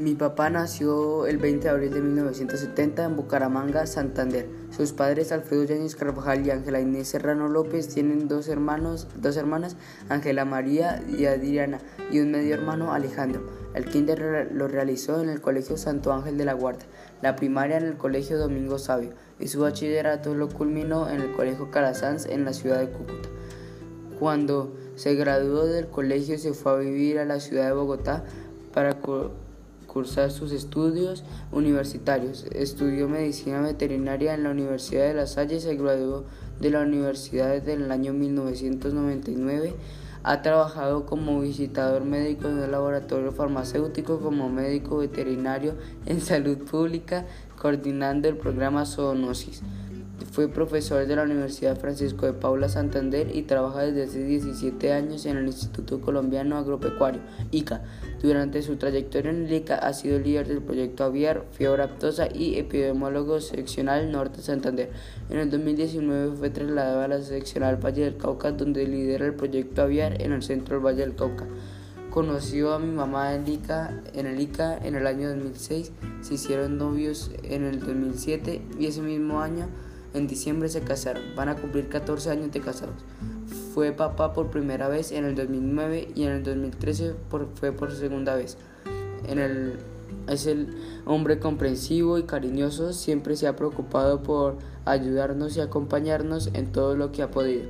Mi papá nació el 20 de abril de 1970 en Bucaramanga, Santander. Sus padres, Alfredo Yáñez Carvajal y Ángela Inés Serrano López, tienen dos hermanos, dos hermanas, Ángela María y Adriana, y un medio hermano, Alejandro. El kinder lo realizó en el Colegio Santo Ángel de la Guarda, la primaria en el Colegio Domingo Sabio, y su bachillerato lo culminó en el Colegio Calasanz en la ciudad de Cúcuta. Cuando se graduó del colegio se fue a vivir a la ciudad de Bogotá para cursar sus estudios universitarios. Estudió medicina veterinaria en la Universidad de La Salle y se graduó de la universidad desde el año 1999. Ha trabajado como visitador médico en un laboratorio farmacéutico, como médico veterinario en salud pública, coordinando el programa Zoonosis. Fue profesor de la Universidad Francisco de Paula Santander y trabaja desde hace 17 años en el Instituto Colombiano Agropecuario, ICA. Durante su trayectoria en el ICA ha sido líder del proyecto Aviar, Fiebre y epidemiólogo seccional Norte Santander. En el 2019 fue trasladado a la seccional Valle del Cauca, donde lidera el proyecto Aviar en el centro del Valle del Cauca. Conoció a mi mamá en, ICA, en el ICA en el año 2006, se hicieron novios en el 2007 y ese mismo año en diciembre se casaron, van a cumplir 14 años de casados. Fue papá por primera vez en el 2009 y en el 2013 fue por segunda vez. Es el hombre comprensivo y cariñoso, siempre se ha preocupado por ayudarnos y acompañarnos en todo lo que ha podido.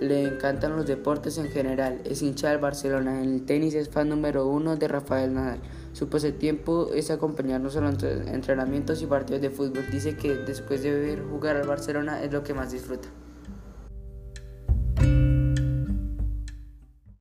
Le encantan los deportes en general, es hincha del Barcelona, en el tenis es fan número uno de Rafael Nadal. Su pasatiempo es acompañarnos a los entrenamientos y partidos de fútbol. Dice que después de ver jugar al Barcelona es lo que más disfruta.